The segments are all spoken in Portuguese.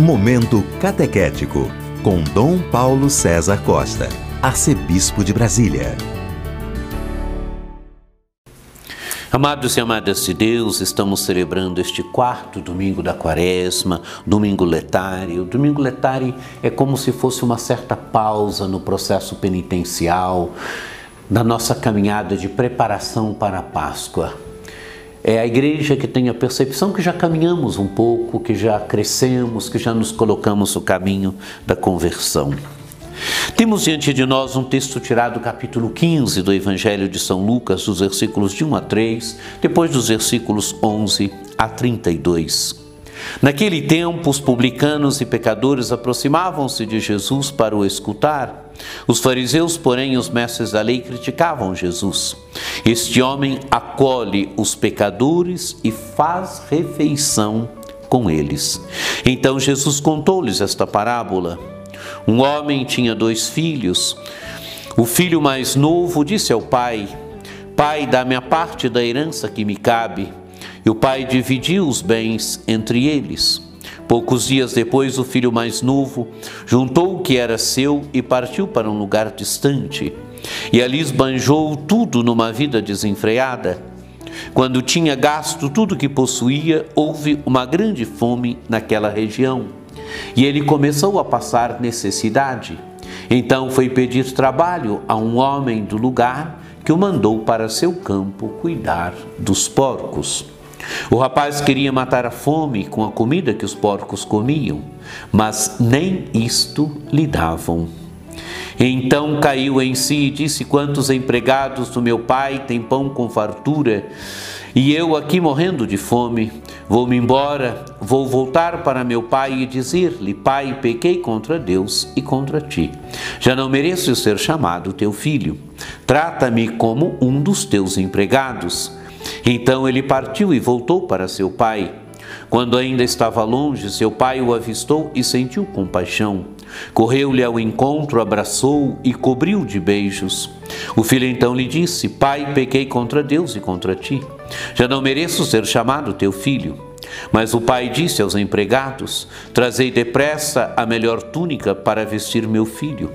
Momento Catequético, com Dom Paulo César Costa, Arcebispo de Brasília. Amados e amadas de Deus, estamos celebrando este quarto domingo da quaresma, domingo letário. Domingo letário é como se fosse uma certa pausa no processo penitencial, da nossa caminhada de preparação para a Páscoa. É a igreja que tem a percepção que já caminhamos um pouco, que já crescemos, que já nos colocamos no caminho da conversão. Temos diante de nós um texto tirado do capítulo 15 do Evangelho de São Lucas, dos versículos de 1 a 3, depois dos versículos 11 a 32. Naquele tempo, os publicanos e pecadores aproximavam-se de Jesus para o escutar. Os fariseus, porém, os mestres da lei criticavam Jesus. Este homem acolhe os pecadores e faz refeição com eles. Então Jesus contou-lhes esta parábola. Um homem tinha dois filhos. O filho mais novo disse ao pai: Pai, dá-me a parte da herança que me cabe. E o pai dividiu os bens entre eles. Poucos dias depois, o filho mais novo juntou o que era seu e partiu para um lugar distante. E ali esbanjou tudo numa vida desenfreada. Quando tinha gasto tudo que possuía, houve uma grande fome naquela região. E ele começou a passar necessidade. Então foi pedir trabalho a um homem do lugar que o mandou para seu campo cuidar dos porcos. O rapaz queria matar a fome com a comida que os porcos comiam, mas nem isto lhe davam. Então caiu em si e disse: Quantos empregados do meu pai têm pão com fartura, e eu aqui morrendo de fome? Vou-me embora, vou voltar para meu pai e dizer-lhe: Pai, pequei contra Deus e contra ti. Já não mereço ser chamado teu filho. Trata-me como um dos teus empregados. Então ele partiu e voltou para seu pai. Quando ainda estava longe, seu pai o avistou e sentiu compaixão. Correu-lhe ao encontro, abraçou e cobriu de beijos. O filho então lhe disse: Pai, pequei contra Deus e contra ti. Já não mereço ser chamado teu filho. Mas o pai disse aos empregados: Trazei depressa a melhor túnica para vestir meu filho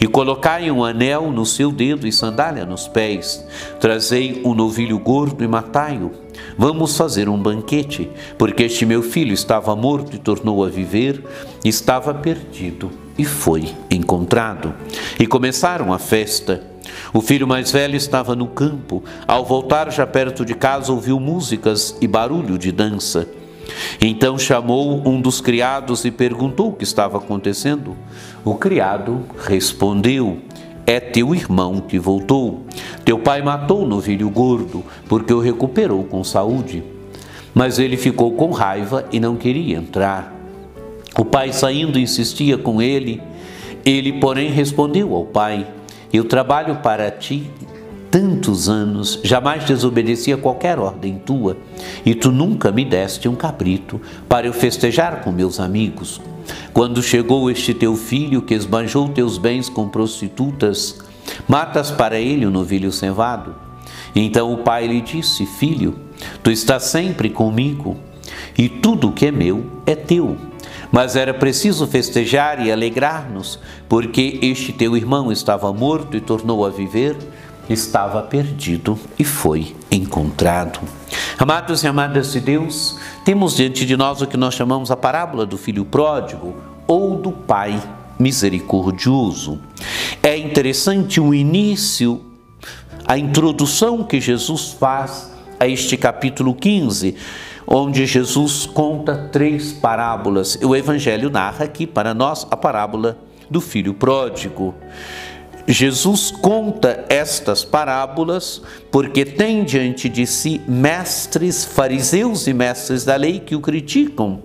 e colocai um anel no seu dedo e sandália nos pés. Trazei um novilho gordo e matai-o. Vamos fazer um banquete, porque este meu filho estava morto e tornou a viver, estava perdido e foi encontrado. E começaram a festa. O filho mais velho estava no campo. Ao voltar já perto de casa, ouviu músicas e barulho de dança. Então chamou um dos criados e perguntou o que estava acontecendo. O criado respondeu: É teu irmão que voltou. Teu pai matou o novilho gordo, porque o recuperou com saúde. Mas ele ficou com raiva e não queria entrar. O pai saindo insistia com ele. Ele, porém, respondeu ao pai: Eu trabalho para ti tantos anos, jamais desobedeci a qualquer ordem tua, e tu nunca me deste um cabrito para eu festejar com meus amigos. Quando chegou este teu filho que esbanjou teus bens com prostitutas, matas para ele o um novilho cevado. Então o pai lhe disse: Filho, tu estás sempre comigo, e tudo que é meu é teu. Mas era preciso festejar e alegrar-nos, porque este teu irmão estava morto e tornou a viver estava perdido e foi encontrado. Amados e amadas de Deus, temos diante de nós o que nós chamamos a parábola do filho pródigo ou do pai misericordioso. É interessante o início, a introdução que Jesus faz a este capítulo 15, onde Jesus conta três parábolas. O Evangelho narra aqui para nós a parábola do filho pródigo. Jesus conta estas parábolas porque tem diante de si mestres, fariseus e mestres da lei que o criticam.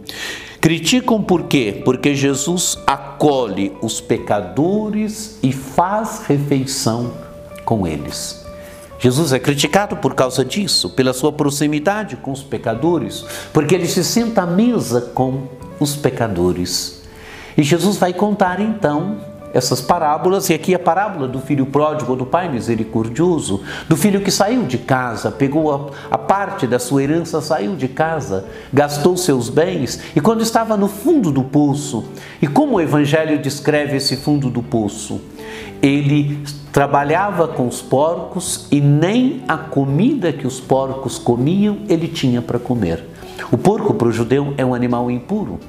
Criticam por quê? Porque Jesus acolhe os pecadores e faz refeição com eles. Jesus é criticado por causa disso, pela sua proximidade com os pecadores, porque ele se senta à mesa com os pecadores. E Jesus vai contar então essas parábolas, e aqui a parábola do filho pródigo, do pai misericordioso, do filho que saiu de casa, pegou a, a, parte da sua herança, saiu de casa, gastou seus bens, e quando estava no fundo do poço, e como o Evangelho descreve esse fundo do poço? Ele trabalhava com os porcos e nem a comida que os porcos comiam ele tinha para comer. O porco para o judeu é um animal impuro.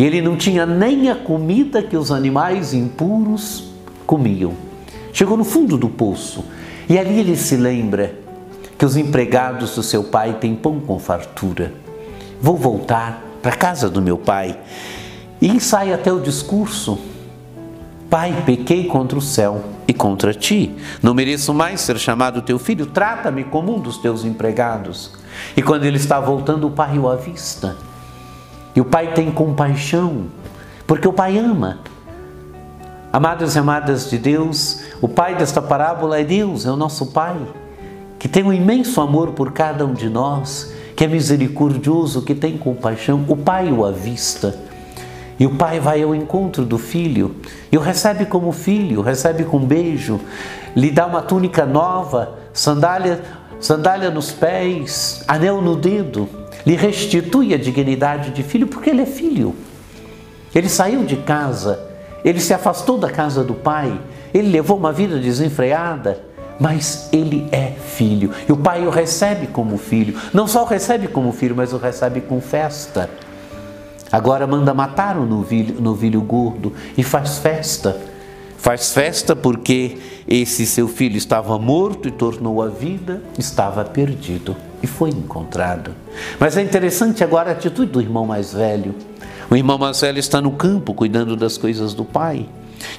E ele não tinha nem a comida que os animais impuros comiam. Chegou no fundo do poço e ali ele se lembra que os empregados do seu pai têm pão com fartura. Vou voltar para a casa do meu pai. E sai até o discurso: Pai, pequei contra o céu e contra ti. Não mereço mais ser chamado teu filho. Trata-me como um dos teus empregados. E quando ele está voltando, o pai o avista e o pai tem compaixão, porque o pai ama. Amados e amadas de Deus, o pai desta parábola é Deus, é o nosso pai, que tem um imenso amor por cada um de nós, que é misericordioso, que tem compaixão. O pai o avista. E o pai vai ao encontro do filho e o recebe como filho, recebe com beijo, lhe dá uma túnica nova, sandália, sandália nos pés, anel no dedo lhe restitui a dignidade de filho, porque ele é filho. Ele saiu de casa, ele se afastou da casa do pai, ele levou uma vida desenfreada, mas ele é filho. E o pai o recebe como filho. Não só o recebe como filho, mas o recebe com festa. Agora manda matar o novilho, novilho gordo e faz festa. Faz festa porque esse seu filho estava morto e tornou a vida, estava perdido e foi encontrado. Mas é interessante agora a atitude do irmão mais velho. O irmão mais velho está no campo cuidando das coisas do pai.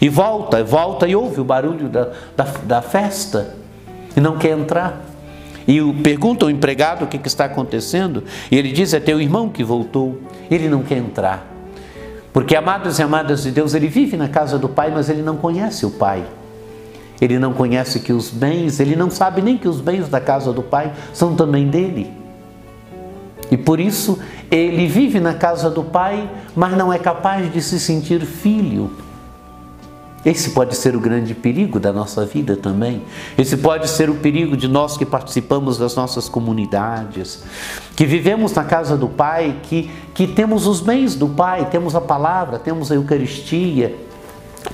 E volta, volta e ouve o barulho da, da, da festa e não quer entrar. E pergunta ao empregado o que, que está acontecendo, e ele diz: É teu irmão que voltou. Ele não quer entrar. Porque, amados e amadas de Deus, ele vive na casa do pai, mas ele não conhece o pai. Ele não conhece que os bens, ele não sabe nem que os bens da casa do pai são também dele. E por isso ele vive na casa do pai, mas não é capaz de se sentir filho. Esse pode ser o grande perigo da nossa vida também. Esse pode ser o perigo de nós que participamos das nossas comunidades, que vivemos na casa do Pai, que, que temos os bens do Pai, temos a palavra, temos a Eucaristia,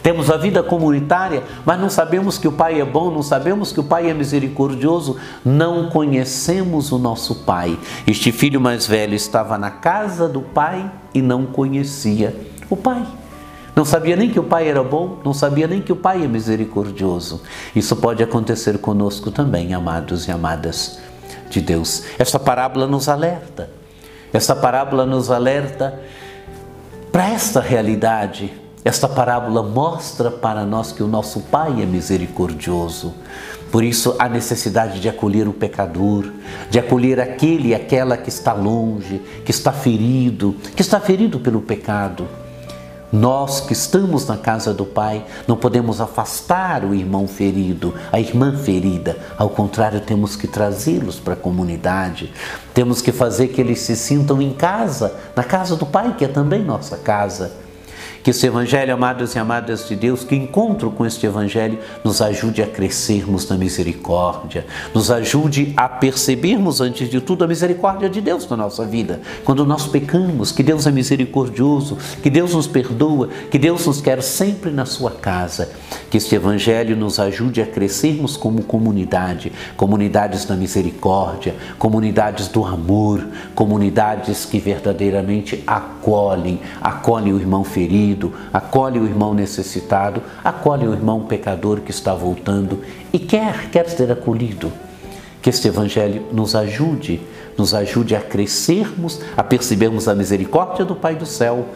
temos a vida comunitária, mas não sabemos que o Pai é bom, não sabemos que o Pai é misericordioso, não conhecemos o nosso Pai. Este filho mais velho estava na casa do Pai e não conhecia o Pai. Não sabia nem que o Pai era bom, não sabia nem que o Pai é misericordioso. Isso pode acontecer conosco também, amados e amadas de Deus. Essa parábola nos alerta. Essa parábola nos alerta para esta realidade esta parábola mostra para nós que o nosso Pai é misericordioso. Por isso, a necessidade de acolher o pecador, de acolher aquele e aquela que está longe, que está ferido, que está ferido pelo pecado. Nós que estamos na casa do Pai não podemos afastar o irmão ferido, a irmã ferida. Ao contrário, temos que trazê-los para a comunidade. Temos que fazer que eles se sintam em casa, na casa do Pai, que é também nossa casa. Que esse Evangelho, amados e amadas de Deus, que encontro com este Evangelho, nos ajude a crescermos na misericórdia, nos ajude a percebermos, antes de tudo, a misericórdia de Deus na nossa vida. Quando nós pecamos, que Deus é misericordioso, que Deus nos perdoa, que Deus nos quer sempre na sua casa. Que este Evangelho nos ajude a crescermos como comunidade, comunidades da misericórdia, comunidades do amor, comunidades que verdadeiramente acolhem, acolhem o irmão ferido acolhe o irmão necessitado, acolhe o irmão pecador que está voltando e quer, quer ser acolhido. Que este Evangelho nos ajude, nos ajude a crescermos, a percebermos a misericórdia do Pai do céu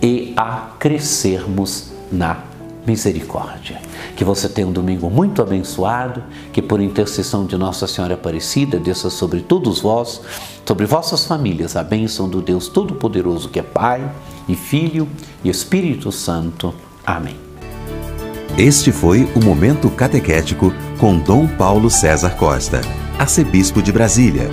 e a crescermos na misericórdia. Que você tenha um domingo muito abençoado, que por intercessão de Nossa Senhora Aparecida desça sobre todos vós, sobre vossas famílias, a bênção do Deus Todo-Poderoso, que é Pai e Filho e Espírito Santo. Amém. Este foi o Momento Catequético com Dom Paulo César Costa, arcebispo de Brasília.